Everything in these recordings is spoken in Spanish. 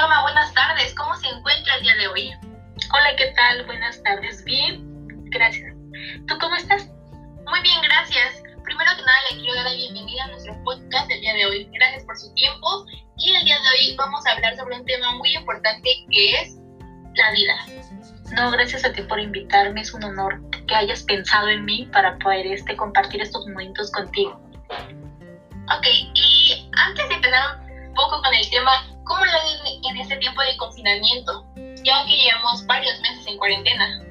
Norma, buenas tardes. ¿Cómo se encuentra el día de hoy? Hola, ¿qué tal? Buenas tardes. Bien, gracias. ¿Tú cómo estás? Muy bien, gracias. Primero que nada, le quiero dar la bienvenida a nuestro podcast del día de hoy. Gracias por su tiempo. Y el día de hoy vamos a hablar sobre un tema muy importante que es la vida. No, gracias a ti por invitarme. Es un honor que hayas pensado en mí para poder este, compartir estos momentos contigo. Ok, y antes de empezar un poco con el tema, ¿cómo lo ven en este tiempo de confinamiento? Ya que llevamos varios meses en cuarentena.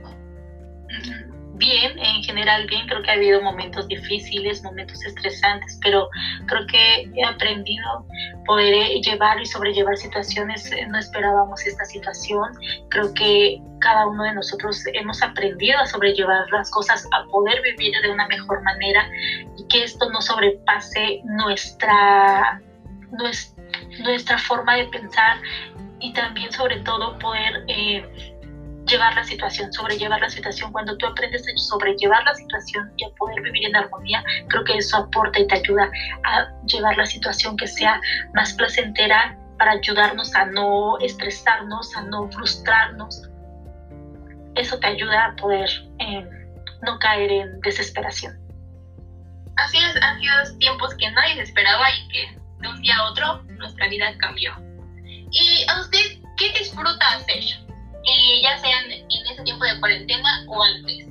Bien, en general bien, creo que ha habido momentos difíciles, momentos estresantes, pero creo que he aprendido poder eh, llevar y sobrellevar situaciones, eh, no esperábamos esta situación, creo que cada uno de nosotros hemos aprendido a sobrellevar las cosas, a poder vivir de una mejor manera y que esto no sobrepase nuestra, nuestra, nuestra forma de pensar y también sobre todo poder... Eh, llevar la situación, sobrellevar la situación. Cuando tú aprendes a sobrellevar la situación y a poder vivir en armonía, creo que eso aporta y te ayuda a llevar la situación que sea más placentera para ayudarnos a no estresarnos, a no frustrarnos. Eso te ayuda a poder eh, no caer en desesperación. Así es, han sido tiempos que nadie esperaba y que de un día a otro nuestra vida cambió. ¿Y a usted qué disfruta hacer? Eh, ya sean en ese tiempo de cuarentena o antes?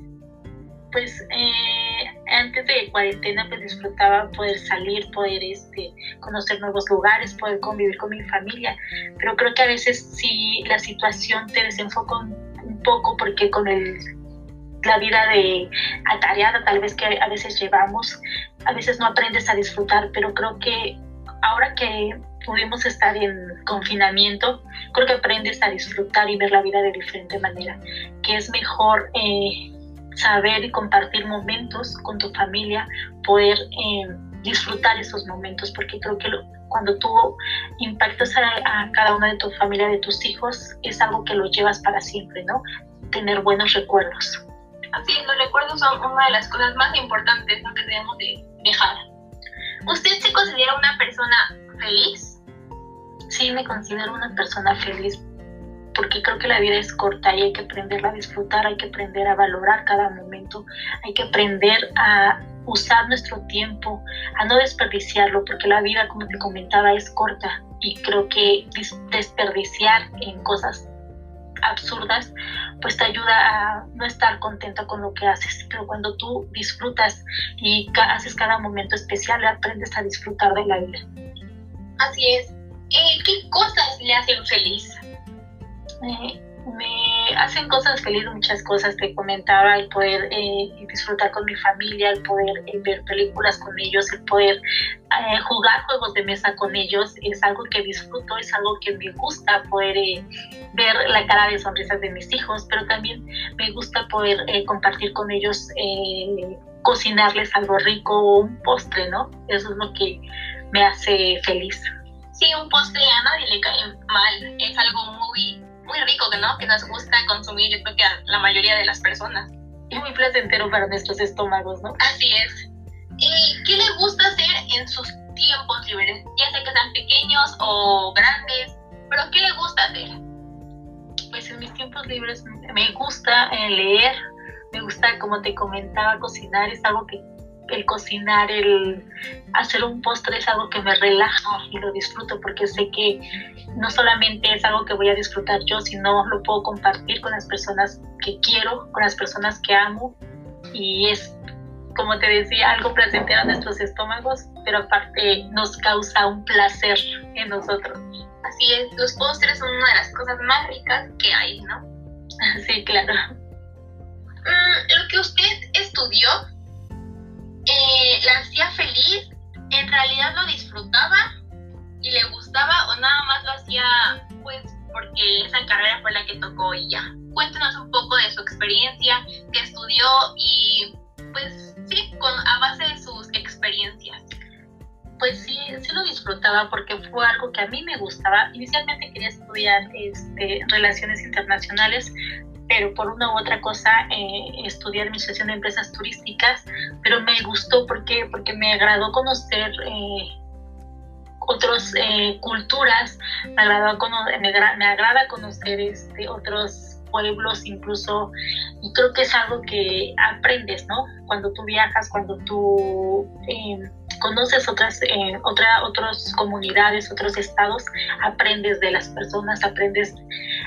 Pues eh, antes de cuarentena pues disfrutaba poder salir, poder este, conocer nuevos lugares, poder convivir con mi familia, pero creo que a veces si la situación te desenfoca un poco porque con el la vida de atareada tal vez que a veces llevamos, a veces no aprendes a disfrutar, pero creo que ahora que pudimos estar en confinamiento, creo que aprendes a disfrutar y ver la vida de diferente manera, que es mejor eh, saber y compartir momentos con tu familia, poder eh, disfrutar esos momentos, porque creo que cuando tú impactas a, cada una de tu familia, de tus hijos, es algo que lo llevas para siempre, ¿no? Tener buenos recuerdos. Así los recuerdos son una de las cosas más importantes que debemos de dejar. ¿Usted se considera una persona feliz? sí me considero una persona feliz porque creo que la vida es corta y hay que aprenderla a disfrutar, hay que aprender a valorar cada momento, hay que aprender a usar nuestro tiempo, a no desperdiciarlo, porque la vida, como te comentaba, es corta y creo que desperdiciar en cosas absurdas, pues te ayuda a no estar contento con lo que haces. Pero cuando tú disfrutas y haces cada momento especial, aprendes a disfrutar de la vida. Así es. Eh, ¿qué cosas le hacen feliz? Me hacen cosas felices muchas cosas. Te comentaba el poder eh, disfrutar con mi familia, el poder eh, ver películas con ellos, el poder jugar juegos de mesa con ellos. Es algo que disfruto, es algo que me gusta poder ver la cara de sonrisas de mis hijos, pero también me gusta poder compartir con ellos, cocinarles algo rico o un postre, ¿no? Eso es lo que me hace feliz sí, un postre a nadie le cae mal. Es algo muy, muy rico, ¿no? Que nos gusta consumir, yo creo que a la mayoría de las personas. Y muy placentero para nuestros estómagos, ¿no? Así es. ¿Y qué le gusta hacer en sus tiempos libres? Ya sea que sean pequeños o grandes, pero ¿qué le gusta hacer? Pues en mis tiempos libres me gusta eh, leer, me gusta, como te comentaba, cocinar, es algo que el cocinar, el hacer un postre es algo que me relaja y lo disfruto porque sé que no solamente es algo que voy a disfrutar yo, sino lo puedo compartir con las personas que quiero, con las personas que amo y es, como te decía, algo placentero a nuestros estómagos, pero aparte nos causa un placer en nosotros. Así es, los postres son una de las cosas más ricas que hay, ¿no? Sí, claro. Mm, lo que usted estudió eh, la hacía feliz, en realidad lo disfrutaba y le gustaba o nada más lo hacía pues porque esa carrera fue la que tocó y ya. Cuéntenos un poco de su experiencia, que estudió y pues sí, con, a base de sus experiencias. Pues sí, sí lo disfrutaba porque fue algo que a mí me gustaba. Inicialmente quería estudiar este, relaciones internacionales, pero por una u otra cosa eh, estudié administración de empresas turísticas, pero me gustó porque, porque me agradó conocer eh, otras eh, culturas, me agrada, me, me agrada conocer este, otros pueblos incluso, y creo que es algo que aprendes, ¿no? Cuando tú viajas, cuando tú em, conoces otras, eh, otra, otras comunidades, otros estados, aprendes de las personas, aprendes,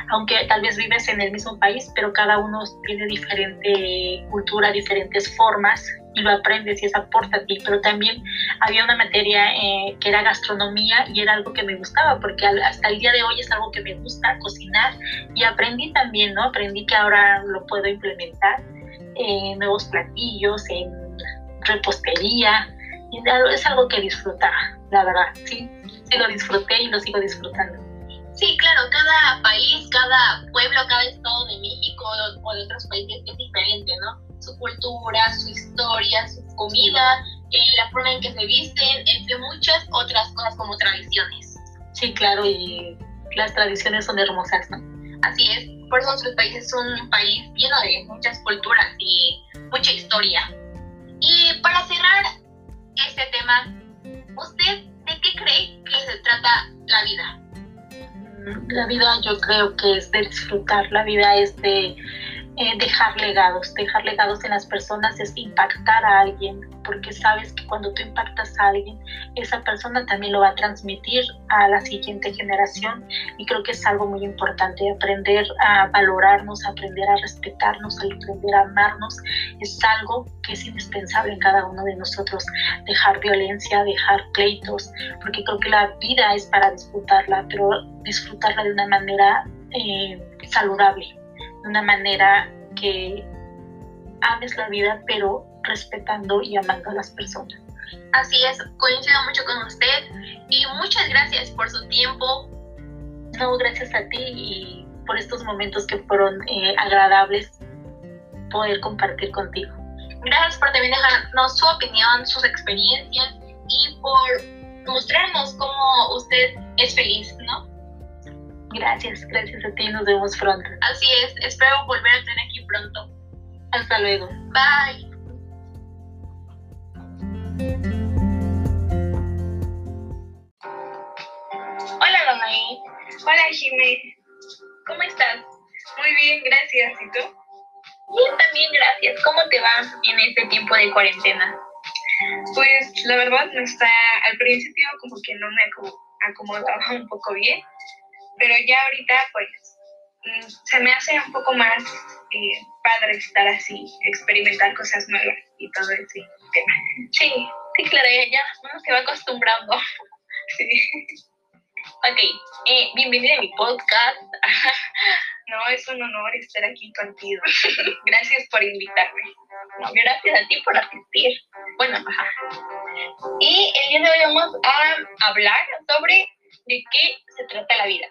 aunque tal vez vives en el mismo país, pero cada uno tiene diferente cultura, diferentes formas y lo aprendes y eso aporta a ti. Pero también había una materia eh, que era gastronomía y era algo que me gustaba porque hasta el día de hoy es algo que me gusta cocinar y aprendí también, ¿no? Aprendí que ahora lo puedo implementar en nuevos platillos, en repostería y es algo que disfrutaba, la verdad, sí, sí lo disfruté y lo sigo disfrutando. Sí, claro, cada país, cada pueblo, cada estado de México o de otros países es diferente, ¿no? Su cultura, su historia, su comida, eh, la forma en que se visten, entre muchas otras cosas como tradiciones. Sí, claro, y las tradiciones son hermosas, ¿no? Así es, por eso nuestro país es un país lleno de muchas culturas y mucha historia. Y para cerrar este tema, ¿usted de qué cree que se trata la vida? La vida yo creo que es de disfrutar, la vida es de eh, dejar legados. Dejar legados en las personas es impactar a alguien, porque sabes que cuando tú impactas a alguien, esa persona también lo va a transmitir a la siguiente generación. Y creo que es algo muy importante, aprender a valorarnos, aprender a respetarnos, aprender a amarnos. Es algo que es indispensable en cada uno de nosotros. Dejar violencia, dejar pleitos, porque creo que la vida es para disfrutarla, pero disfrutarla de una manera eh, saludable de una manera que ames la vida, pero respetando y amando a las personas. Así es, coincido mucho con usted y muchas gracias por su tiempo. No, gracias a ti y por estos momentos que fueron eh, agradables poder compartir contigo. Gracias por también dejarnos su opinión, sus experiencias y por mostrarnos cómo usted es feliz, ¿no? Gracias, gracias a ti. Nos vemos pronto. Así es, espero volver a tener aquí pronto. Hasta luego. Bye. Hola, Donaí. Hola, Jimé. ¿Cómo estás? Muy bien, gracias. ¿Y tú? Bien, también gracias. ¿Cómo te va en este tiempo de cuarentena? Pues la verdad no está, al principio como que no me acomodaba un poco bien, pero ya ahorita pues mm, se me hace un poco más eh, padre estar así, experimentar cosas nuevas y todo ese tema. Sí, sí, claro, ya, uno se va acostumbrando. Sí. Ok, eh, bienvenida a mi podcast. no, es un honor estar aquí contigo. Gracias por invitarme. gracias a ti por asistir. Bueno, ajá. Y el día de hoy vamos a hablar sobre de qué se trata la vida.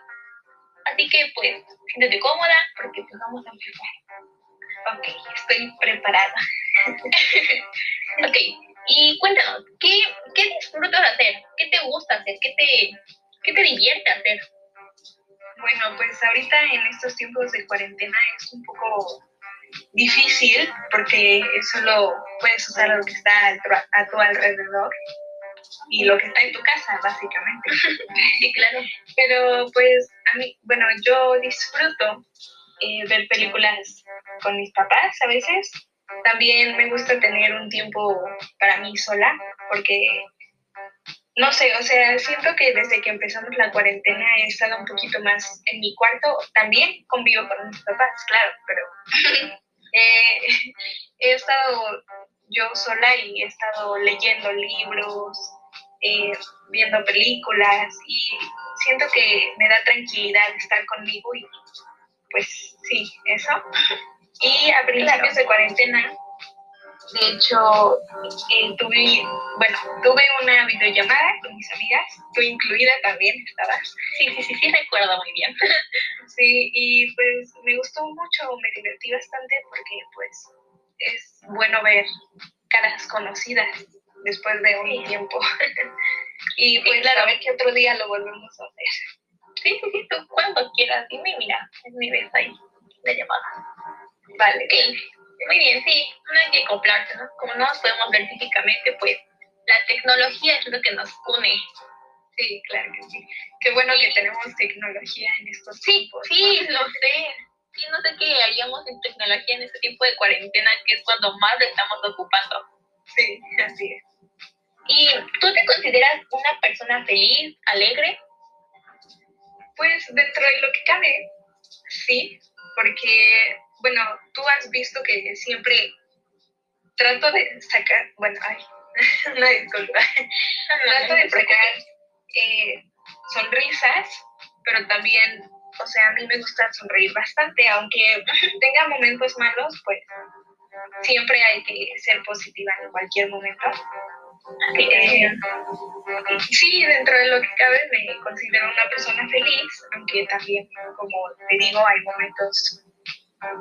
Así que pues, siéntete cómoda porque pues vamos a empezar. Ok, estoy preparada. ok, y cuéntanos, ¿qué, ¿qué disfrutas hacer? ¿Qué te gusta hacer? ¿Qué te, qué te divierte hacer? Bueno, pues ahorita en estos tiempos de cuarentena es un poco difícil porque solo puedes usar lo que está a tu alrededor y lo que está en tu casa, básicamente. sí, claro. Pero pues a mí, bueno, yo disfruto eh, ver películas con mis papás a veces. También me gusta tener un tiempo para mí sola, porque, no sé, o sea, siento que desde que empezamos la cuarentena he estado un poquito más en mi cuarto. También convivo con mis papás, claro, pero eh, he estado yo sola y he estado leyendo libros, eh, viendo películas y siento que me da tranquilidad estar conmigo y pues sí, eso. Y a principios de cuarentena, de hecho, eh, tuve, bueno, tuve una videollamada con mis amigas, tú incluida también estabas. Sí, sí, sí, sí, recuerdo muy bien. sí, y pues me gustó mucho, me divertí bastante porque pues es bueno ver caras conocidas después de un tiempo. y pues claro, a ver qué otro día lo volvemos a hacer. Sí, sí, sí, tú cuando quieras, dime, mira, mi vez ahí de llamada. Vale. Muy bien, sí, no hay que acoplarse, ¿no? Como no nos podemos ver físicamente, pues la tecnología es lo que nos une. Sí, claro que sí. Qué bueno que tenemos tecnología en estos Sí, tiempos. sí, lo sé. Sí, no sé qué haríamos en tecnología en este tiempo de cuarentena, que es cuando más lo estamos ocupando. Sí, así es. ¿Y tú te consideras una persona feliz, alegre? Pues dentro de lo que cabe, sí, porque, bueno, tú has visto que siempre trato de sacar, bueno, ay, una disculpa, trato de sacar eh, sonrisas, pero también, o sea, a mí me gusta sonreír bastante, aunque tenga momentos malos, pues siempre hay que ser positiva en cualquier momento. Eh, sí, dentro de lo que cabe me considero una persona feliz, aunque también, como te digo, hay momentos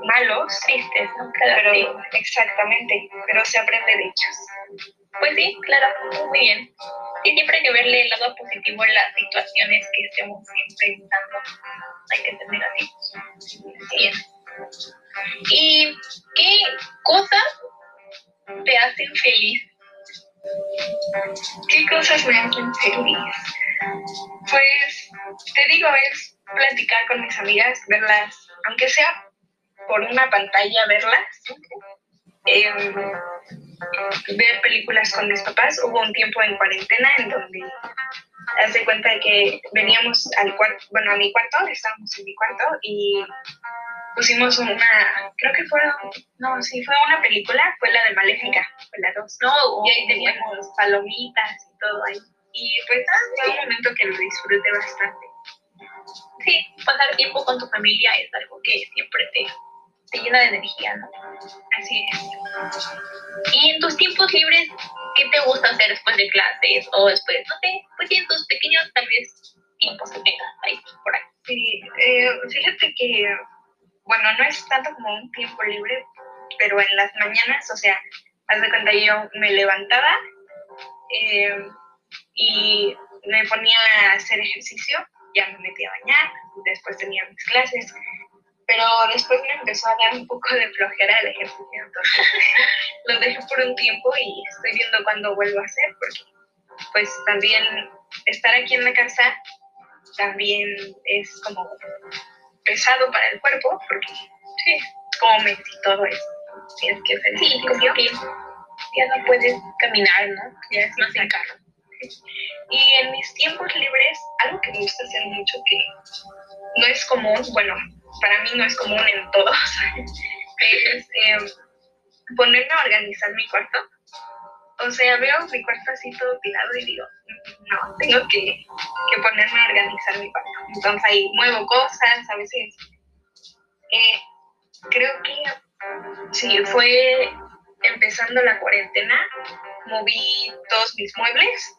malos, Tristes, ¿no? Pero exactamente, pero se aprende de ellos. Pues sí, claro, muy bien. Y siempre hay que verle el lado positivo en las situaciones que estemos enfrentando. Hay que ser negativos. Bien. ¿Y qué cosas te hacen feliz? ¿Qué cosas me hacen feliz? Pues te digo, es platicar con mis amigas, verlas, aunque sea por una pantalla, verlas. Em, ver películas con mis papás. Hubo un tiempo en cuarentena en donde haz de cuenta de que veníamos al cuarto, bueno, a mi cuarto, estábamos en mi cuarto y pusimos una, creo que fue, no, sí, fue una película, fue la de Maléfica, fue la 2. No, Y ahí teníamos palomitas y todo ahí. Y pues fue un momento que lo disfruté bastante. sí, pasar tiempo con tu familia es algo que siempre te, te llena de energía, ¿no? Así es. Y en tus tiempos libres, ¿qué te gusta hacer después de clases o después, no sé, pues en tus pequeños tal vez tiempos que tengas ahí por ahí? Sí, eh, fíjate que, bueno, no es tanto como un tiempo libre, pero en las mañanas, o sea, haz de cuenta yo me levantaba eh, y me ponía a hacer ejercicio, ya me metía a bañar, después tenía mis clases, pero después me empezó a dar un poco de flojera el ejercicio, entonces lo dejé por un tiempo y estoy viendo cuándo vuelvo a hacer, porque pues también estar aquí en la casa también es como pesado para el cuerpo, porque sí, comes y todo eso. Tienes que hacer Sí, como que ya no puedes caminar, ¿no? Ya es más en carro. Y en mis tiempos libres, algo que me gusta hacer mucho que no es común, bueno, para mí no es común en todos, es eh, ponerme a organizar mi cuarto. O sea, veo mi cuarto así todo tirado y digo, no, tengo que, que ponerme a organizar mi cuarto. Entonces ahí muevo cosas, a veces eh, creo que sí, fue empezando la cuarentena, moví todos mis muebles.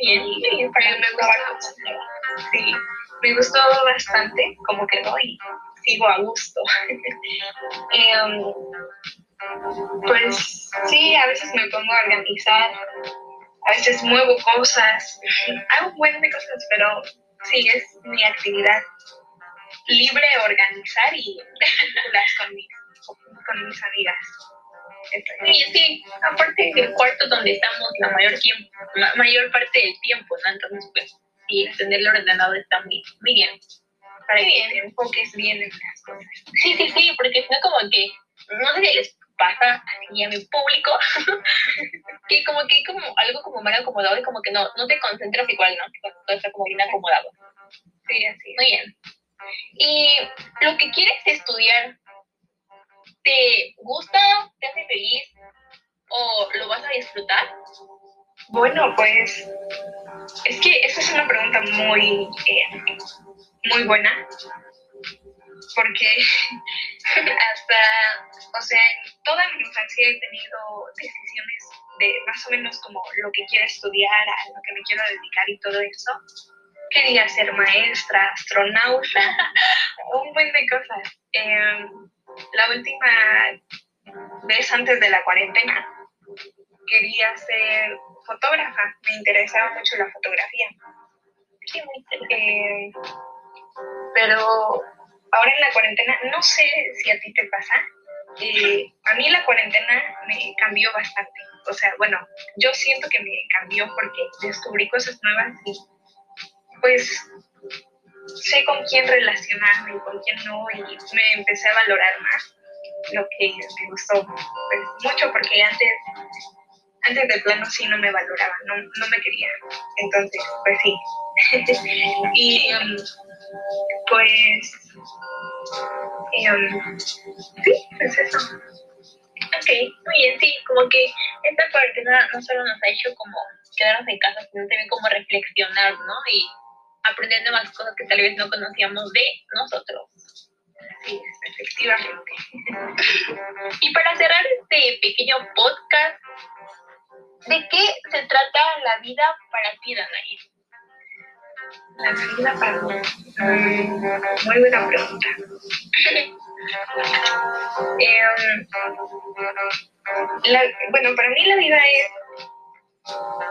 Y muy bien. me, gustó, sí, me gustó bastante cómo quedó y sigo a gusto. Em, pues sí, a veces me pongo a organizar, a veces muevo cosas, hago un buen de cosas, pero sí, es mi actividad libre organizar y con mis, con mis amigas. Sí, sí, aparte del cuarto donde estamos la mayor tiempo, ma- mayor parte del tiempo, ¿no? Entonces, pues, sí, tenerlo ordenado está muy, muy bien. para que te enfoques bien en las cosas. Sí, sí, sí, porque no como que, no sé les pasa así a mi público, que como que como algo como mal acomodado y como que no, no te concentras igual, ¿no? Todo está como bien acomodado. Sí, así. Muy bien. Y lo que quieres estudiar, ¿te gusta? ¿Te hace feliz? ¿O lo vas a disfrutar? Bueno, pues es que esa es una pregunta muy, eh, muy buena, porque hasta, o sea, en toda mi infancia he tenido decisiones de más o menos como lo que quiero estudiar, a lo que me quiero dedicar y todo eso. Quería ser maestra, astronauta, un buen de cosas. Eh, la última vez antes de la cuarentena quería ser fotógrafa, me interesaba mucho la fotografía. Sí, muy interesante. Eh, pero ahora en la cuarentena, no sé si a ti te pasa, eh, a mí la cuarentena me cambió bastante. O sea, bueno, yo siento que me cambió porque descubrí cosas nuevas y pues sé con quién relacionarme y con quién no, y me empecé a valorar más lo que me gustó pues, mucho, porque antes, antes de plano sí no me valoraba, no, no me quería. Entonces, pues sí. y um, pues, um, sí, pues eso. Ok, muy bien, sí, como que esta cuarentena no solo nos ha hecho como quedarnos en casa, sino también como reflexionar, ¿no? Y aprender nuevas cosas que tal vez no conocíamos de nosotros. Sí, efectivamente. Y para cerrar este pequeño podcast, ¿de qué se trata la vida para ti, Danaí? La vida para mí. Mm, muy buena pregunta. Em, la, bueno, para mí la vida es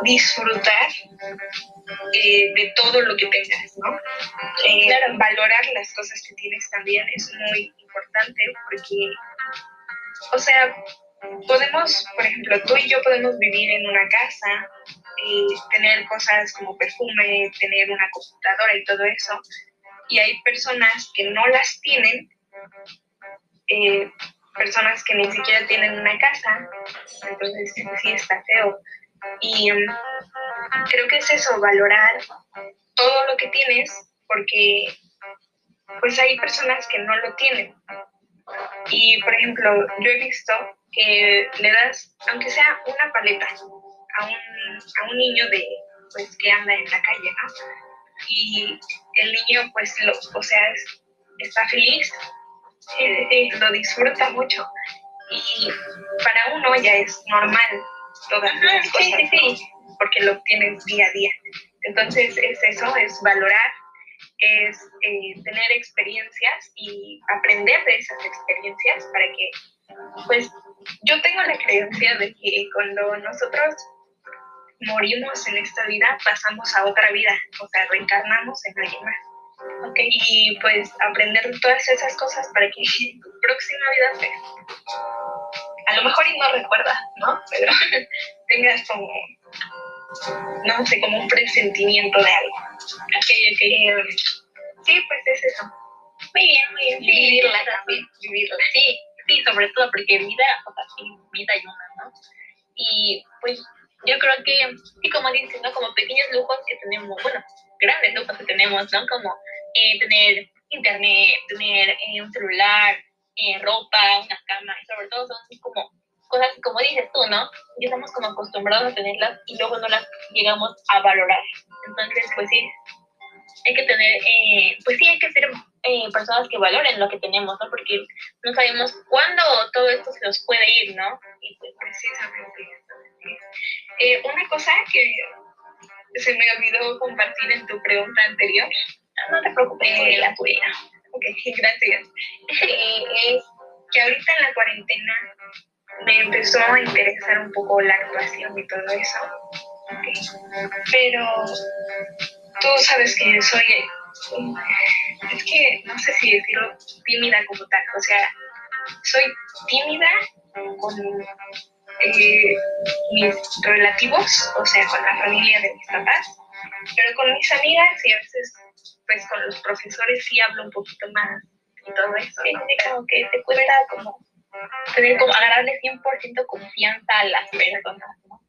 disfrutar eh, de todo lo que tengas, ¿no? Eh, valorar las cosas que tienes también es muy importante porque, o sea, podemos, por ejemplo, tú y yo podemos vivir en una casa, eh, tener cosas como perfume, tener una computadora y todo eso, y hay personas que no las tienen, personas que ni siquiera tienen una casa, entonces sí está feo. Y um, creo que es eso, valorar todo lo que tienes, porque pues hay personas que no lo tienen. Y por ejemplo, yo he visto que le das, aunque sea una paleta, a un, a un niño de pues que anda en la calle, ¿no? Y el niño pues lo, o sea, está feliz, eh, lo disfruta mucho. Y para uno ya es normal todas las cosas, porque lo obtienes día a día. Entonces es eso, es valorar, es eh, tener experiencias y aprender de esas experiencias para que, pues, yo tengo la creencia de que cuando nosotros morimos en esta vida, pasamos a otra vida, o sea, reencarnamos en alguien más. Okay. Y pues aprender todas esas cosas para que tu próxima vida sea a lo mejor y no recuerda, ¿no? Pero tengas como, no sé, como un presentimiento de algo. Ok. Eh, sí, pues es eso. Muy bien, muy bien. Sí, vivirla también, vivirla. Sí, sí, sobre todo porque vida, o sea, sí, vida hay una, ¿no? Y pues yo creo que, sí, como dices, ¿no? Como pequeños lujos que tenemos, bueno, grandes lujos que tenemos, ¿no? Como eh, tener internet, tener eh, un celular, eh, ropa, una cama, y sobre todo son como cosas, como dices tú, ¿no? Y estamos como acostumbrados a tenerlas y luego no las llegamos a valorar. Entonces, pues sí, hay que tener, eh, pues sí, hay que ser eh, personas que valoren lo que tenemos, ¿no? Porque no sabemos cuándo todo esto se nos puede ir, ¿no? Y pues precisamente. Eh, una cosa que se me olvidó compartir en tu pregunta anterior. No te preocupes, la tuya. Ok, gracias. es que ahorita en la cuarentena me empezó a interesar un poco la actuación y todo eso. Pero tú sabes que soy, es que no sé si decirlo tímida como tal, o sea, soy tímida con eh, mis relativos, o sea, con la familia de mis papás, pero con mis amigas y a veces pues con los profesores sí hablo un poquito más y todo eso. Sí, como que te cuesta como tener como agarrarle 100% confianza a las personas, ¿no?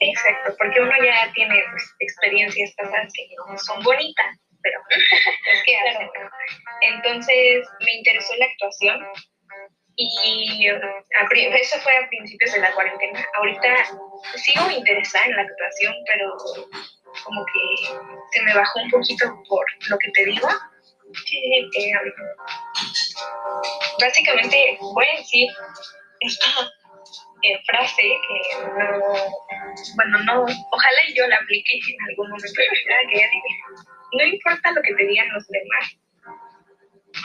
Exacto, porque uno ya tiene pues, experiencias pasadas que son bonitas, pero es que. Entonces me interesó la actuación y eso fue a principios de la cuarentena. Ahorita sigo interesada en la actuación, pero como que se me bajó un poquito por lo que te digo. Eh, básicamente voy a decir esta eh, frase que no, bueno, no, ojalá yo la aplique en algún momento de mi vida, que no importa lo que te digan los demás,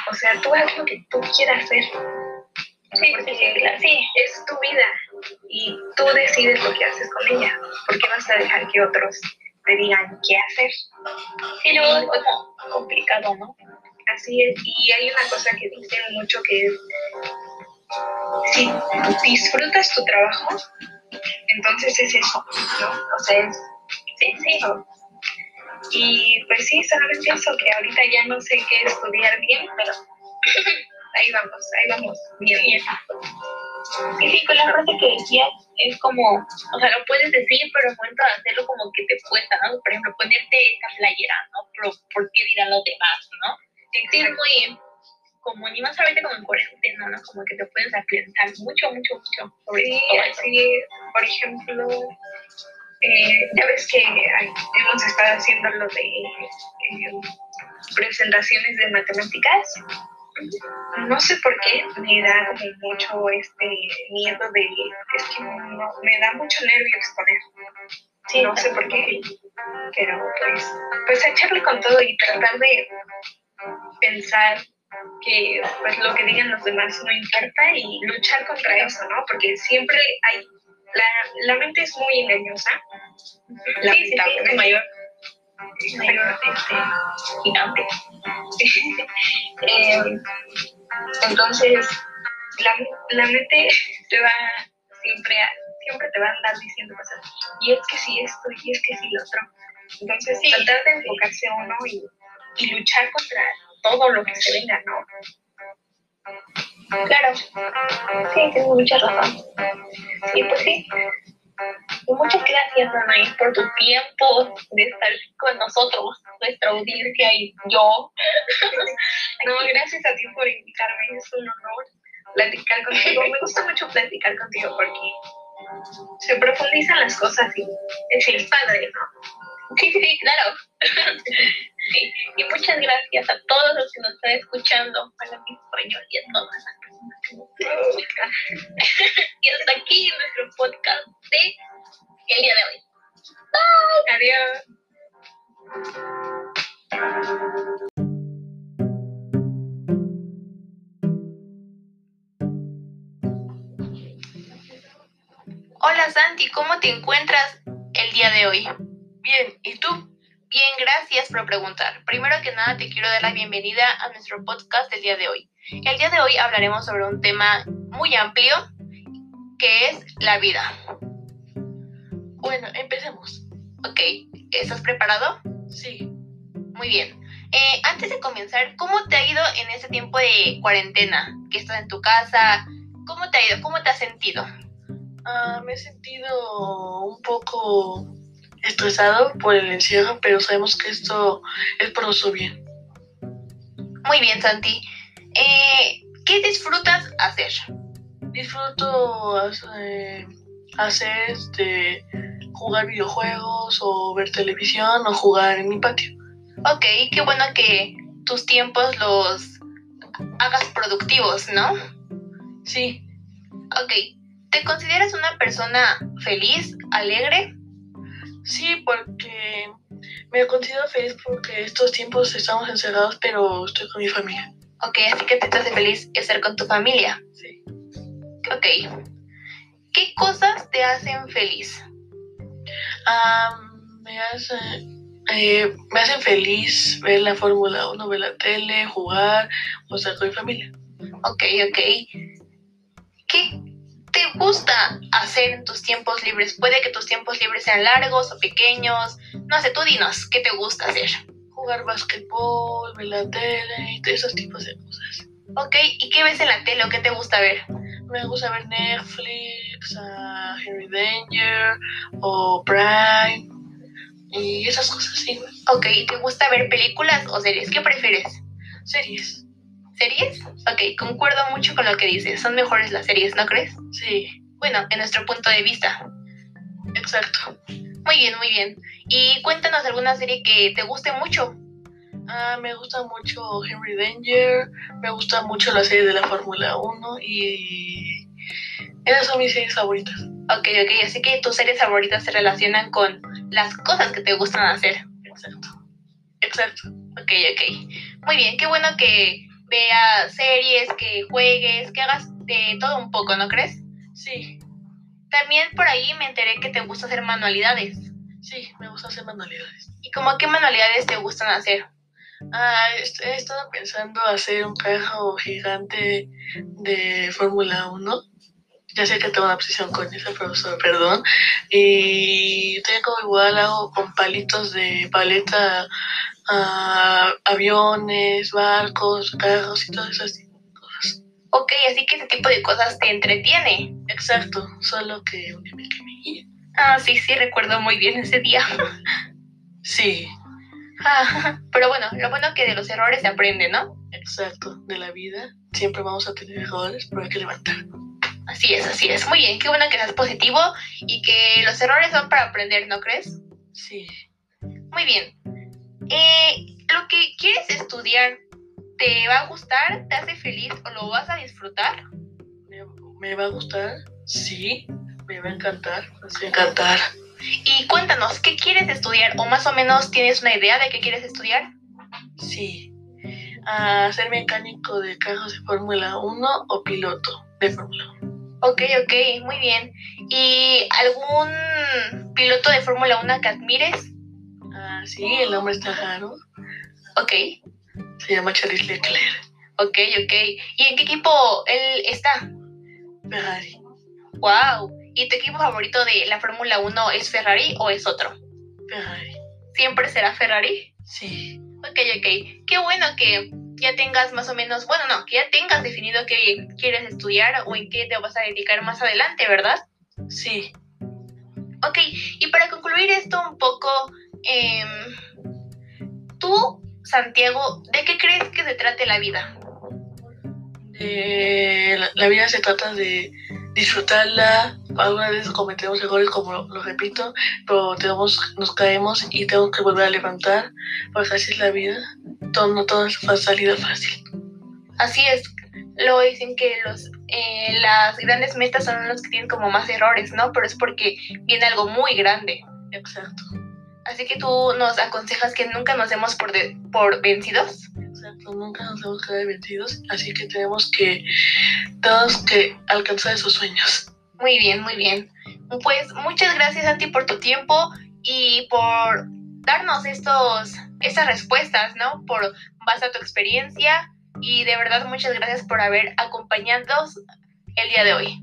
o sea, tú haz lo que tú quieras hacer. Sí, sí, es tu vida y tú decides lo que haces con ella. ¿Por qué vas a dejar que otros te digan qué hacer. Sí, luego es complicado, ¿no? Y hay una cosa que dicen mucho que es, si disfrutas tu trabajo, entonces es eso, ¿no? O sea, es, sí, sí, Y pues sí, solamente eso, que ahorita ya no sé qué estudiar bien, pero ahí vamos, ahí vamos, bien, bien. Sí, sí, con la frase que decías es como, o sea, lo puedes decir, pero el momento de hacerlo como que te cuesta, ¿no? Por ejemplo, ponerte esta playera, ¿no? Pero, ¿Por qué dirán los demás, no? Es muy como ni más ahorita como en cuarentena, ¿no? Como que te puedes pensar mucho, mucho, mucho sobre sí, así, por ejemplo, eh, ya ves que hemos estado haciendo lo de eh, presentaciones de matemáticas. No sé por qué me da como mucho este miedo de, es que no, me da mucho nervio exponer. Sí, no sé por qué, pero pues, pues echarle con todo y tratar de pensar que pues lo que digan los demás no importa y luchar contra eso, ¿no? Porque siempre hay, la, la mente es muy engañosa, la sí, sí, sí, mayor, mayor gigante. eh, entonces, la, la mente te va siempre a, siempre te va a andar diciendo cosas, y es que sí esto, y es que sí lo otro. Entonces, tratar de enfocarse uno y, y luchar contra todo lo que se venga, ¿no? Claro, sí, tienes mucha razón. Sí, pues sí. Y muchas gracias, Anaís, por tu tiempo de estar con nosotros, nuestra audiencia y yo. no, gracias a ti por invitarme, es un honor platicar contigo. Me gusta mucho platicar contigo porque se profundizan las cosas y es padre, ¿no? Sí, sí, claro. Sí, y muchas gracias a todos los que nos están escuchando, a la español y a todas las personas que nos escuchan. y hasta aquí nuestro podcast de el día de hoy. Adiós. Hola Santi, ¿cómo te encuentras el día de hoy? Bien, ¿y tú? Bien, gracias por preguntar. Primero que nada, te quiero dar la bienvenida a nuestro podcast del día de hoy. El día de hoy hablaremos sobre un tema muy amplio, que es la vida. Bueno, empecemos. Ok, ¿estás preparado? Sí. Muy bien. Eh, antes de comenzar, ¿cómo te ha ido en este tiempo de cuarentena? Que estás en tu casa. ¿Cómo te ha ido? ¿Cómo te has sentido? Ah, me he sentido un poco estresado por el encierro, pero sabemos que esto es por nuestro bien. Muy bien, Santi. Eh, ¿Qué disfrutas hacer? Disfruto hacer, hacer este, jugar videojuegos o ver televisión o jugar en mi patio. Ok, qué bueno que tus tiempos los hagas productivos, ¿no? Sí. Ok, ¿te consideras una persona feliz, alegre? Sí, porque me considero feliz porque estos tiempos estamos encerrados, pero estoy con mi familia. Ok, así que te hace feliz estar con tu familia. Sí. Ok. ¿Qué cosas te hacen feliz? me, hace, eh, me hacen feliz ver la Fórmula 1, ver la tele, jugar o estar con mi familia. Ok, ok. ¿Qué te gusta hacer en tus tiempos libres? Puede que tus tiempos libres sean largos o pequeños. No sé, tú dinos, ¿qué te gusta hacer? Jugar basquetbol, ver la tele y esos tipos de cosas. Ok, ¿y qué ves en la tele o qué te gusta ver? Me gusta ver Netflix, uh, Henry Danger o Prime y esas cosas, sí. Ok, ¿te gusta ver películas o series? ¿Qué prefieres? Series. ¿Series? Ok, concuerdo mucho con lo que dices. Son mejores las series, ¿no crees? Sí. Bueno, en nuestro punto de vista. Exacto. Muy bien, muy bien. Y cuéntanos alguna serie que te guste mucho. Ah, me gusta mucho Henry Danger, me gusta mucho la serie de la Fórmula 1 y esas son mis series favoritas. Ok, ok, así que tus series favoritas se relacionan con las cosas que te gustan hacer. Exacto. Exacto. Ok, ok. Muy bien, qué bueno que veas series, que juegues, que hagas de todo un poco, ¿no crees? Sí. También por ahí me enteré que te gusta hacer manualidades. Sí, me gusta hacer manualidades. ¿Y cómo qué manualidades te gustan hacer? Ah, he estado pensando hacer un carro gigante de Fórmula 1 ya sé que tengo una obsesión con ese profesor, perdón. Y tengo igual, hago con palitos de paleta aviones, barcos, carros y todas esas cosas. Ok, así que ese tipo de cosas te entretiene. Exacto, solo que me Ah, sí, sí, recuerdo muy bien ese día. Sí. Ah, pero bueno, lo bueno que de los errores se aprende, ¿no? Exacto, de la vida siempre vamos a tener errores, pero hay que levantar. Así es, así es. Muy bien, qué bueno que seas positivo y que los errores son para aprender, ¿no crees? Sí. Muy bien. Eh, lo que quieres estudiar, ¿te va a gustar? ¿Te hace feliz o lo vas a disfrutar? ¿Me, va a gustar? Sí. Me va a encantar. Me va a encantar. Y cuéntanos, ¿qué quieres estudiar? ¿O más o menos tienes una idea de qué quieres estudiar? Sí. A ser mecánico de carros de Fórmula 1 o piloto de Fórmula 1. Ok, ok, muy bien. ¿Y algún piloto de Fórmula 1 que admires? Sí, el hombre está raro. Ok. Se llama Charles Leclerc. Ok, ok. ¿Y en qué equipo él está? Ferrari. Wow. ¿Y tu equipo favorito de la Fórmula 1 es Ferrari o es otro? Ferrari. ¿Siempre será Ferrari? Sí. Ok, ok. Qué bueno que ya tengas más o menos, bueno, no, que ya tengas definido qué quieres estudiar o en qué te vas a dedicar más adelante, ¿verdad? Sí. Ok, y para concluir esto un poco, em, tú, Santiago, ¿de qué crees que se trate la vida? la vida se trata de disfrutarla. Algunas veces cometemos errores, como lo, repito, pero tenemos, nos caemos y tengo que volver a levantar, pues así es la vida. Todo, no todo es salida fácil. Así es. Luego dicen que los, eh, las grandes metas son los que tienen como más errores, ¿no? Pero es porque viene algo muy grande. Exacto. Así que tú nos aconsejas que nunca nos demos por, por vencidos. Exacto, nunca nos debemos quedar vencidos, así que tenemos que, todos que alcanzar esos sueños. Muy bien, muy bien. Pues muchas gracias a ti por tu tiempo y por darnos estos, estas respuestas, ¿no? Por base a tu experiencia y de verdad muchas gracias por haber acompañado el día de hoy.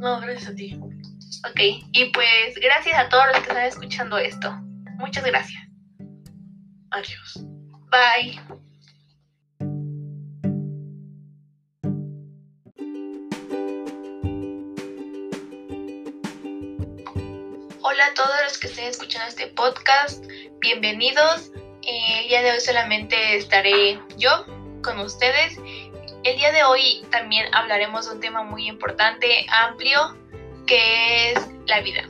No, gracias a ti. Ok, y pues gracias a todos los que están escuchando esto. Muchas gracias. Adiós. Bye. Hola a todos los que estén escuchando este podcast, bienvenidos. Eh, el día de hoy solamente estaré yo con ustedes. El día de hoy también hablaremos de un tema muy importante, amplio, que es la vida.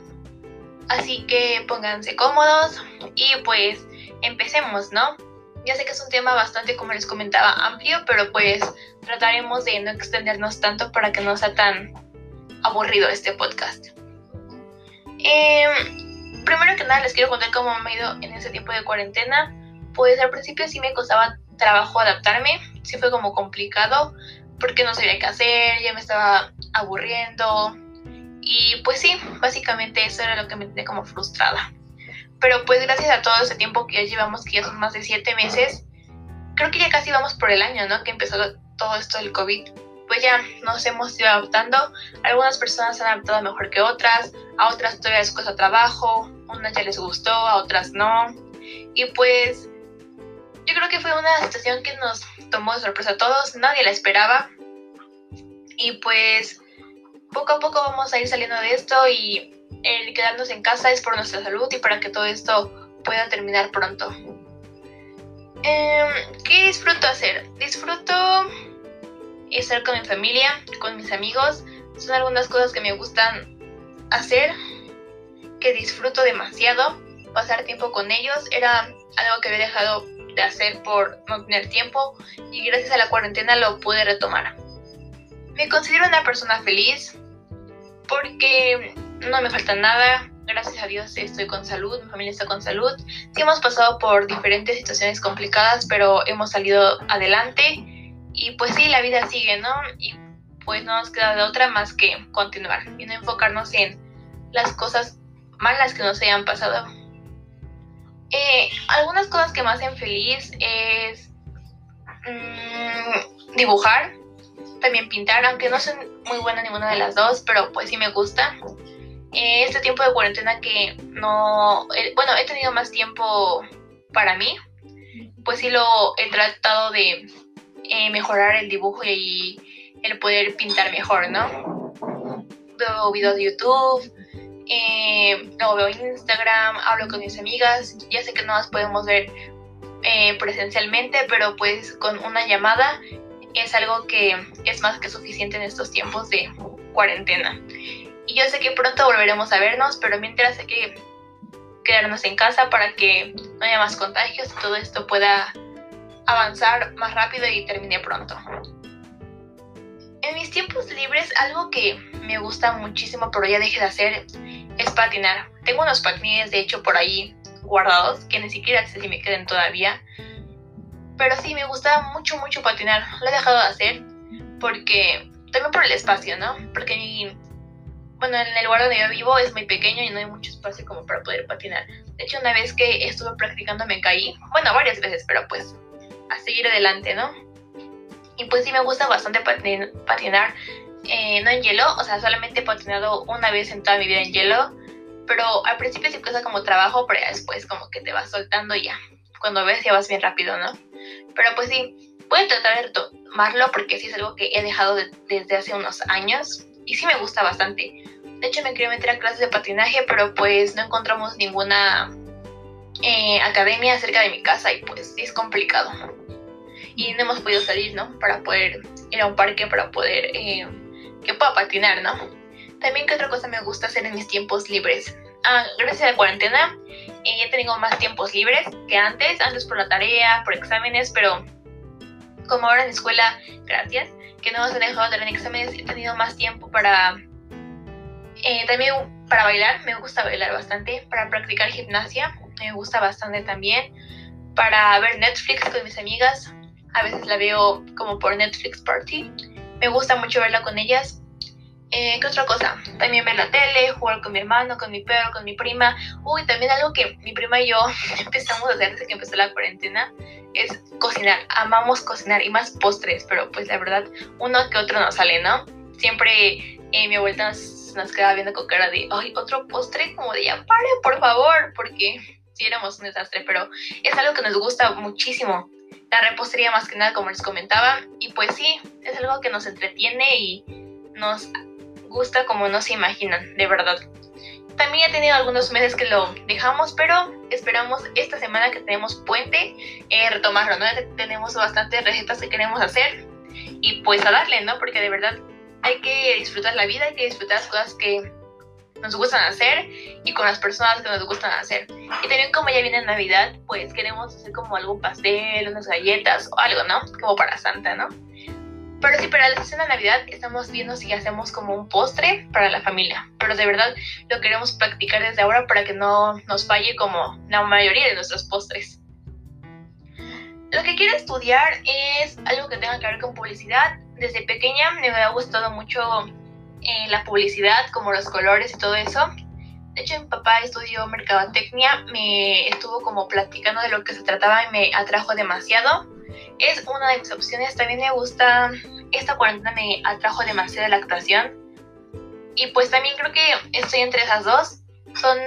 Así que pónganse cómodos y pues empecemos, ¿no? Ya sé que es un tema bastante, como les comentaba, amplio, pero pues trataremos de no extendernos tanto para que no sea tan aburrido este podcast. Em, primero que nada les quiero contar cómo me ha ido en ese tiempo de cuarentena. Pues al principio sí me costaba trabajo adaptarme, sí fue como complicado porque no sabía qué hacer, ya me estaba aburriendo, y pues sí, básicamente eso era lo que me tenía como frustrada. Pero pues gracias a todo ese tiempo que ya llevamos, que ya son más de siete meses, creo que ya casi vamos por el año, ¿no? Que empezó todo esto del COVID. Pues ya nos hemos ido adaptando. Algunas personas se han adaptado mejor que otras, a otras todavía les cuesta trabajo, unas ya les gustó, a otras no. Y pues yo creo que fue una situación que nos tomó de sorpresa a todos, nadie la esperaba. Y pues poco a poco vamos a ir saliendo de esto y el quedarnos en casa es por nuestra salud y para que todo esto pueda terminar pronto. Em, ¿Qué disfruto hacer? Disfruto estar con mi familia, con mis amigos. Son algunas cosas que me gustan hacer, que disfruto demasiado. Pasar tiempo con ellos era algo que había dejado de hacer por no tener tiempo y gracias a la cuarentena lo pude retomar. Me considero una persona feliz porque no me falta nada. Gracias a Dios estoy con salud, mi familia está con salud. Sí hemos pasado por diferentes situaciones complicadas, pero hemos salido adelante. Y pues sí, la vida sigue, ¿no? Y pues no nos queda de otra más que continuar y no enfocarnos en las cosas malas que nos hayan pasado. Eh, algunas cosas que me hacen feliz es mmm, dibujar también pintar, aunque no soy muy buena en ninguna de las dos, pero pues sí me gusta. Eh, este tiempo de cuarentena que no, eh, bueno, he tenido más tiempo para mí, pues sí lo he tratado de eh, mejorar el dibujo y el poder pintar mejor, ¿no? Veo videos de YouTube, eh, lo veo Instagram, hablo con mis amigas, ya sé que no las podemos ver eh, presencialmente, pero pues con una llamada es algo que es más que suficiente en estos tiempos de cuarentena. Y yo sé que pronto volveremos a vernos, pero mientras hay que quedarnos en casa para que no haya más contagios y todo esto pueda avanzar más rápido y termine pronto. En mis tiempos libres, algo que me gusta muchísimo, pero ya dejé de hacer, es patinar. Tengo unos patines, de hecho, por ahí guardados, que ni siquiera sé si me queden todavía. Pero sí, me gusta mucho, mucho patinar. Lo he dejado de hacer porque, también por el espacio, ¿no? Porque mi, bueno, en el lugar donde yo vivo es muy pequeño y no hay mucho espacio como para poder patinar. De hecho, una vez que estuve practicando me caí. Bueno, varias veces, pero pues a seguir adelante, ¿no? Y pues sí me gusta bastante patinar, eh, no en hielo, o sea, solamente he patinado una vez en toda mi vida en hielo, pero al principio sí cuesta como trabajo, pero ya después como que te vas soltando y ya. Cuando ves ya vas bien rápido, ¿no? Pero pues sí, voy a tratar de tomarlo porque sí es algo que he dejado desde hace unos años y sí me gusta bastante. De hecho me quería meter a clases de patinaje, pero pues no encontramos ninguna eh, academia cerca de mi casa y pues es complicado. Y no hemos podido salir, ¿no? Para poder ir a un parque, para poder eh, que pueda patinar, ¿no? También qué otra cosa me gusta hacer en mis tiempos libres. Ah, gracias a la cuarentena eh, he tenido más tiempos libres que antes, antes por la tarea, por exámenes, pero como ahora en la escuela, gracias, que no me han dejado de tener exámenes, he tenido más tiempo para eh, también para bailar, me gusta bailar bastante, para practicar gimnasia, me gusta bastante también, para ver Netflix con mis amigas, a veces la veo como por Netflix Party, me gusta mucho verla con ellas. Eh, ¿Qué otra cosa? También ver la tele, jugar con mi hermano, con mi perro, con mi prima. Uy, también algo que mi prima y yo empezamos a hacer desde que empezó la cuarentena es cocinar. Amamos cocinar y más postres, pero pues la verdad, uno que otro no sale, ¿no? Siempre eh, mi abuelita nos, nos quedaba viendo con cara de, ay, otro postre, como de ya pare, por favor, porque sí éramos un desastre, pero es algo que nos gusta muchísimo la repostería más que nada, como les comentaba. Y pues sí, es algo que nos entretiene y nos gusta como no se imaginan, de verdad. También he tenido algunos meses que lo dejamos, pero esperamos esta semana que tenemos puente eh, retomarlo, ¿no? Tenemos bastantes recetas que queremos hacer y pues a darle, ¿no? Porque de verdad hay que disfrutar la vida, hay que disfrutar las cosas que nos gustan hacer y con las personas que nos gustan hacer. Y también como ya viene Navidad, pues queremos hacer como algún pastel, unas galletas o algo, ¿no? Como para Santa, ¿no? Pero sí, para la cena de Navidad estamos viendo si hacemos como un postre para la familia. Pero de verdad lo queremos practicar desde ahora para que no nos falle como la mayoría de nuestros postres. Lo que quiero estudiar es algo que tenga que ver con publicidad. Desde pequeña me ha gustado mucho la publicidad, como los colores y todo eso. De hecho, mi papá estudió mercadotecnia, me estuvo como platicando de lo que se trataba y me atrajo demasiado. Es una de mis opciones. También me gusta, esta cuarentena me atrajo demasiado la actuación. Y pues también creo que estoy entre esas dos. Son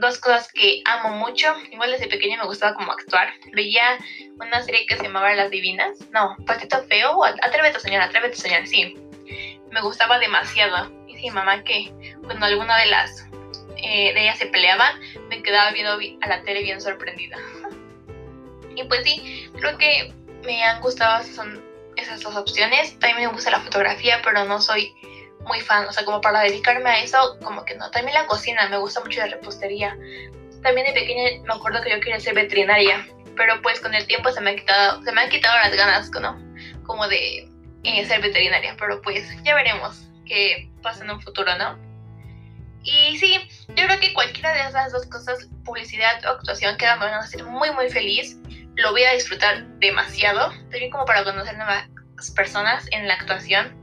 dos cosas que amo mucho. Igual desde pequeña me gustaba como actuar. Veía una serie que se llamaba Las Divinas. No, Patito Feo. Atrévete a soñar, atrévete a soñar, sí me gustaba demasiado. Y si mamá que cuando alguna de las eh, de ellas se peleaban, me quedaba viendo a la tele bien sorprendida. y pues sí, creo que me han gustado son esas dos opciones. También me gusta la fotografía, pero no soy muy fan. O sea, como para dedicarme a eso, como que no. También la cocina, me gusta mucho la repostería. También de pequeña me acuerdo que yo quería ser veterinaria, pero pues con el tiempo se me han quitado, se me han quitado las ganas, ¿no? Como de eh, ser veterinaria, pero pues ya veremos qué pasa en un futuro, ¿no? Y sí, yo creo que cualquiera de esas dos cosas, publicidad o actuación, que me van a hacer muy, muy feliz. Lo voy a disfrutar demasiado, también como para conocer nuevas personas en la actuación.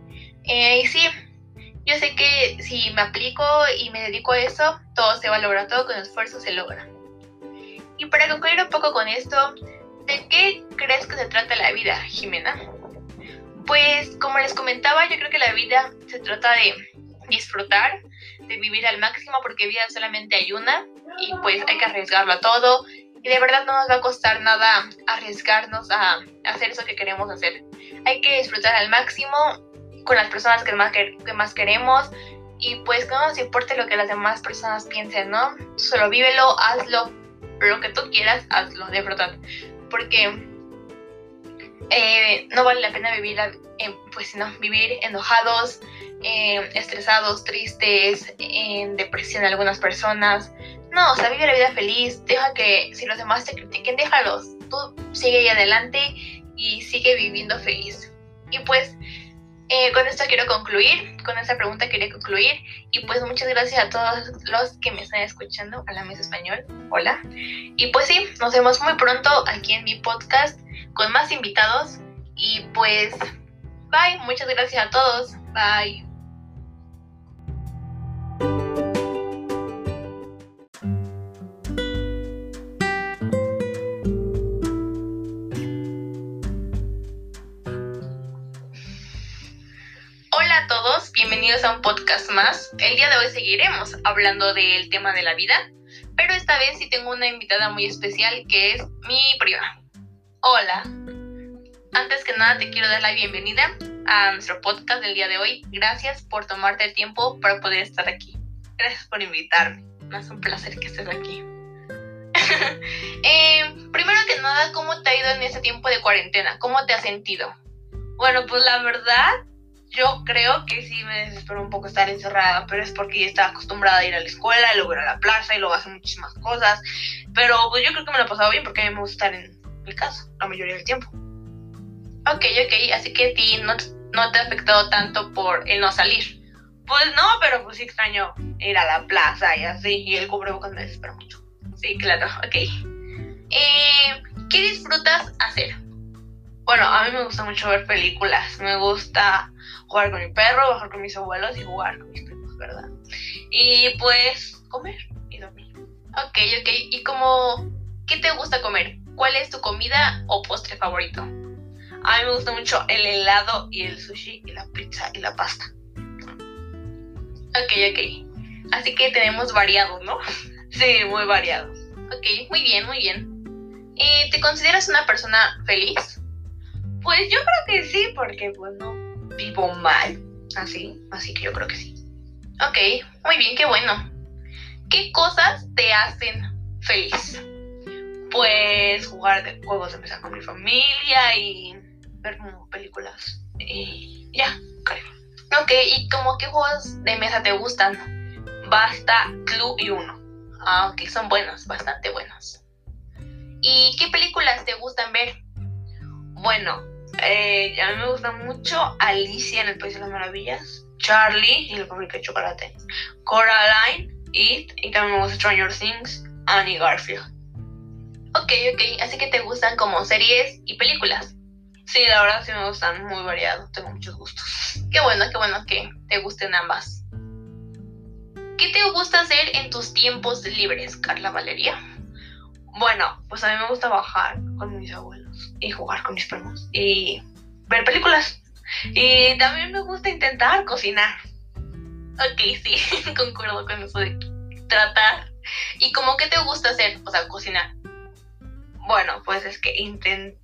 Eh, y sí, yo sé que si me aplico y me dedico a eso, todo se va a lograr, todo con esfuerzo se logra. Y para concluir un poco con esto, ¿de qué crees que se trata la vida, Jimena? pues como les comentaba, yo creo que la vida se trata de disfrutar, de vivir al máximo porque vida solamente hay una y pues hay que arriesgarlo a todo y de verdad no nos va a costar nada arriesgarnos a hacer eso que queremos hacer. Hay que disfrutar al máximo con las personas que más, que, más queremos y pues no nos importe lo que las demás personas piensen, ¿no? Solo vívelo, hazlo, lo que tú quieras, hazlo, de verdad. Porque eh, no vale la pena vivir, pues no, vivir enojados, eh, estresados, tristes, en depresión algunas personas. No, o sea, vive la vida feliz, deja que si los demás te critiquen, déjalos. Tú sigue ahí adelante y sigue viviendo feliz. Y pues eh, con esto quiero concluir, con esta pregunta quería concluir. Y pues muchas gracias a todos los que me están escuchando a la mesa español. Hola. Y pues sí, nos vemos muy pronto aquí en mi podcast con más invitados. Y pues, bye, muchas gracias a todos. Bye. Podcast más. El día de hoy seguiremos hablando del tema de la vida, pero esta vez sí tengo una invitada muy especial que es mi prima. Hola. Antes que nada te quiero dar la bienvenida a nuestro podcast del día de hoy. Gracias por tomarte el tiempo para poder estar aquí. Gracias por invitarme. Es un placer que estés aquí. Eh, primero que nada, ¿cómo te ha ido en ese tiempo de cuarentena? ¿Cómo te has sentido? Bueno, pues la verdad, yo creo que sí me desespero un poco estar encerrada, pero es porque ya estaba acostumbrada a ir a la escuela, y luego ir a la plaza y luego hacer muchísimas cosas. Pero pues yo creo que me lo he pasado bien porque a mí me gusta estar en mi casa la mayoría del tiempo. Ok, ok, así que a ti no, no te ha afectado tanto por el no salir. Pues no, pero pues sí extraño ir a la plaza y así, y el cubrebocas me desespera mucho. Sí, claro, ok. Eh, ¿Qué disfrutas hacer? Bueno, a mí me gusta mucho ver películas. Me gusta jugar con mi perro, bajar con mis abuelos y jugar con mis primos, ¿verdad? Y pues comer y dormir. Ok, ok. ¿Y cómo, qué te gusta comer? ¿Cuál es tu comida o postre favorito? A mí me gusta mucho el helado y el sushi y la pizza y la pasta. Ok, ok. Así que tenemos variado, ¿no? Sí, muy variado. Ok, muy bien, muy bien. ¿Y ¿Te consideras una persona feliz? Pues yo creo que sí, porque pues no vivo mal. Así, así que yo creo que sí. Ok, muy bien, qué bueno. ¿Qué cosas te hacen feliz? Pues jugar de juegos de mesa con mi familia y ver películas. Y ya, creo. Ok, ¿y como qué juegos de mesa te gustan? Basta, Club y Uno. Ah, ok, son buenos, bastante buenos. ¿Y qué películas te gustan ver? Bueno, eh, a mí me gusta mucho Alicia en el País de las Maravillas, Charlie y la fábrica de chocolate, Coraline, It, y también me gusta Stranger Things, Annie Garfield. Ok, ok, así que te gustan como series y películas. Sí, la verdad sí me gustan, muy variado, tengo muchos gustos. Qué bueno, qué bueno que te gusten ambas. ¿Qué te gusta hacer en tus tiempos libres, Carla Valeria? Bueno, pues a mí me gusta bajar con mis abuelos y jugar con mis primos y ver películas. Y también me gusta intentar cocinar. Ok, sí, concuerdo con eso de tratar. ¿Y cómo que te gusta hacer? O sea, cocinar. Bueno, pues es que intento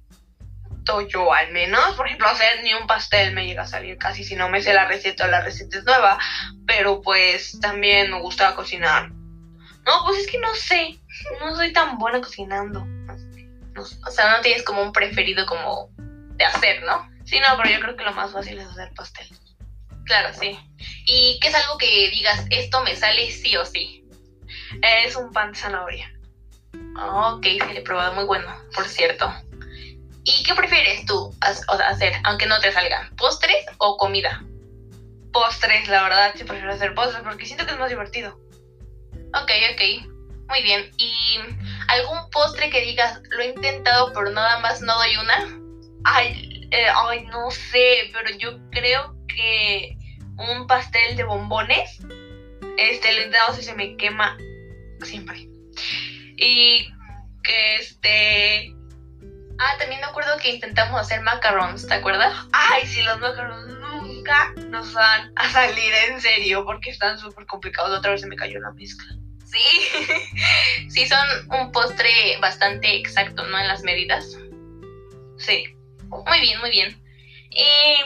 yo al menos, por ejemplo, hacer ni un pastel me llega a salir casi si no me sé la receta o la receta es nueva, pero pues también me gusta cocinar. No, pues es que no sé, no soy tan buena cocinando. O sea, no tienes como un preferido como de hacer, ¿no? Sí, no, pero yo creo que lo más fácil es hacer pastel. Claro, sí. ¿Y qué es algo que digas, esto me sale sí o sí? Es un pan de zanahoria. Oh, ok, sí, le he probado muy bueno, por cierto. ¿Y qué prefieres tú hacer, aunque no te salga? ¿Postres o comida? Postres, la verdad, sí prefiero hacer postres porque siento que es más divertido. Ok, ok. Muy bien. ¿Y algún postre que digas, lo he intentado, pero nada más no doy una? Ay, eh, ay, no sé, pero yo creo que un pastel de bombones, este, lo he intentado si se me quema siempre. Y que este Ah, también me acuerdo que intentamos hacer macarons, ¿te acuerdas? Ay, sí, los macarons nunca nos van a salir en serio porque están súper complicados. Otra vez se me cayó la mezcla. Sí, sí, son un postre bastante exacto, ¿no? En las medidas. Sí. Muy bien, muy bien. Eh,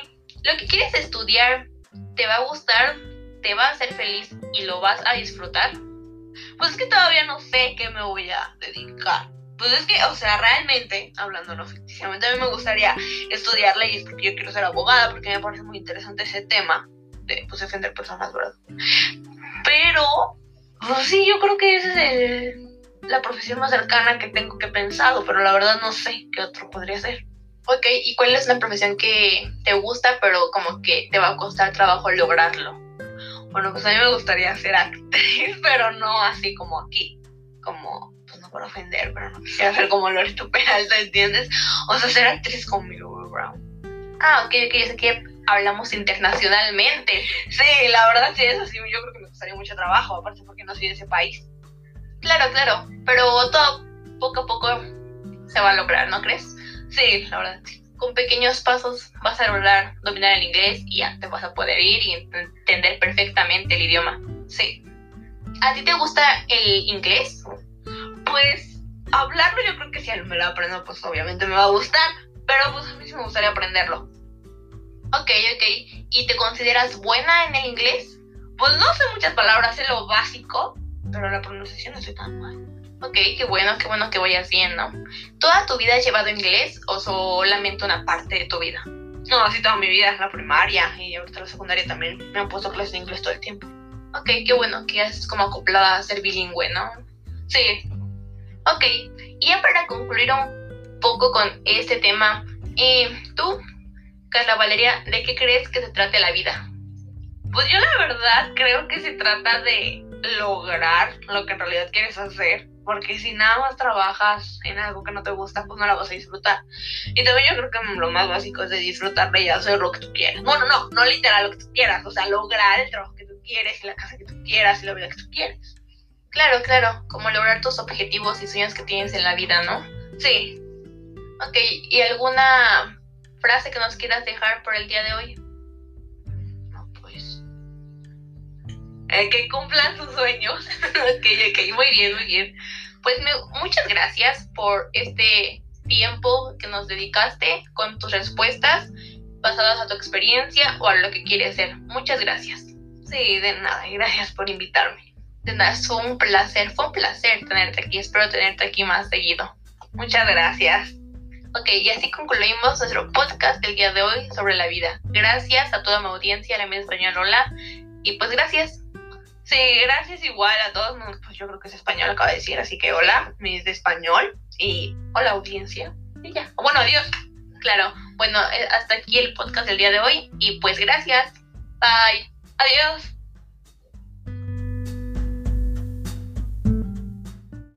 lo que quieres estudiar, ¿te va a gustar? ¿Te va a hacer feliz y lo vas a disfrutar? Pues es que todavía no sé qué me voy a dedicar. Pues es que, o sea, realmente, hablando no ficticiamente, a mí me gustaría estudiar leyes porque yo quiero ser abogada, porque me parece muy interesante ese tema de pues, defender personas, ¿verdad? Pero, pues sí, yo creo que esa es la profesión más cercana que tengo que pensado, pero la verdad no sé qué otro podría ser. Ok, ¿y cuál es la profesión que te gusta, pero como que te va a costar trabajo lograrlo? Bueno, pues a mí me gustaría ser actriz, pero no así como aquí, como por ofender, pero no quisiera ser como Loreto Peralta, ¿entiendes? O sea, ser actriz con Millie Brown. Ah, ok, ok, yo sé que hablamos internacionalmente. Sí, la verdad sí es así, yo creo que me costaría mucho trabajo, aparte porque no soy de ese país. Claro, claro, pero todo poco a poco se va a lograr, ¿no crees? Sí, la verdad sí. Con pequeños pasos vas a lograr dominar el inglés y ya te vas a poder ir y entender perfectamente el idioma. Sí. ¿A ti te gusta el inglés? pues hablarlo yo creo que si me lo aprendo, pues obviamente me va a gustar, pero pues a mí sí me gustaría aprenderlo. Ok, ok. ¿Y te consideras buena en el inglés? Pues no sé muchas palabras, sé lo básico, pero la pronunciación no estoy tan mal. Ok, qué bueno, qué bueno que vayas bien, ¿no? ¿Toda tu vida has llevado inglés o solamente una parte de tu vida? No, así toda mi vida, la primaria y ahorita la secundaria también. Me han puesto clases de inglés todo el tiempo. Ok, qué bueno que es como acoplada a ser bilingüe, ¿no? Sí, Ok, y ya para concluir un poco con este tema, eh, tú, Carla Valeria, ¿de qué crees que se trata la vida? Pues yo la verdad creo que se trata de lograr lo que en realidad quieres hacer. Porque si nada más trabajas en algo que no te gusta, pues no la vas a disfrutar. Y también yo creo que lo más básico es de disfrutarle y hacer lo que tú quieras. Bueno, no, no literal lo que tú quieras. O sea, lograr el trabajo que tú quieres y la casa que tú quieras y la vida que tú quieres. Claro, claro, como lograr tus objetivos y sueños que tienes en la vida, ¿no? Sí. Ok, ¿y alguna frase que nos quieras dejar por el día de hoy? No, pues... Eh, que cumplan sus sueños. ok, ok, muy bien, muy bien. Pues muchas gracias por este tiempo que nos dedicaste con tus respuestas basadas a tu experiencia o a lo que quieres ser. Muchas gracias. Sí, de nada, y gracias por invitarme. De nada, fue un placer, fue un placer tenerte aquí. Espero tenerte aquí más seguido. Muchas gracias. Ok, y así concluimos nuestro podcast del día de hoy sobre la vida. Gracias a toda mi audiencia, la media español, hola. Y pues gracias. Sí, gracias igual a todos. Pues yo creo que es español, acaba de decir, así que hola, mi es de español. Y hola audiencia. Y ya. Bueno, adiós. Claro, bueno, eh, hasta aquí el podcast del día de hoy. Y pues gracias. Bye. Adiós.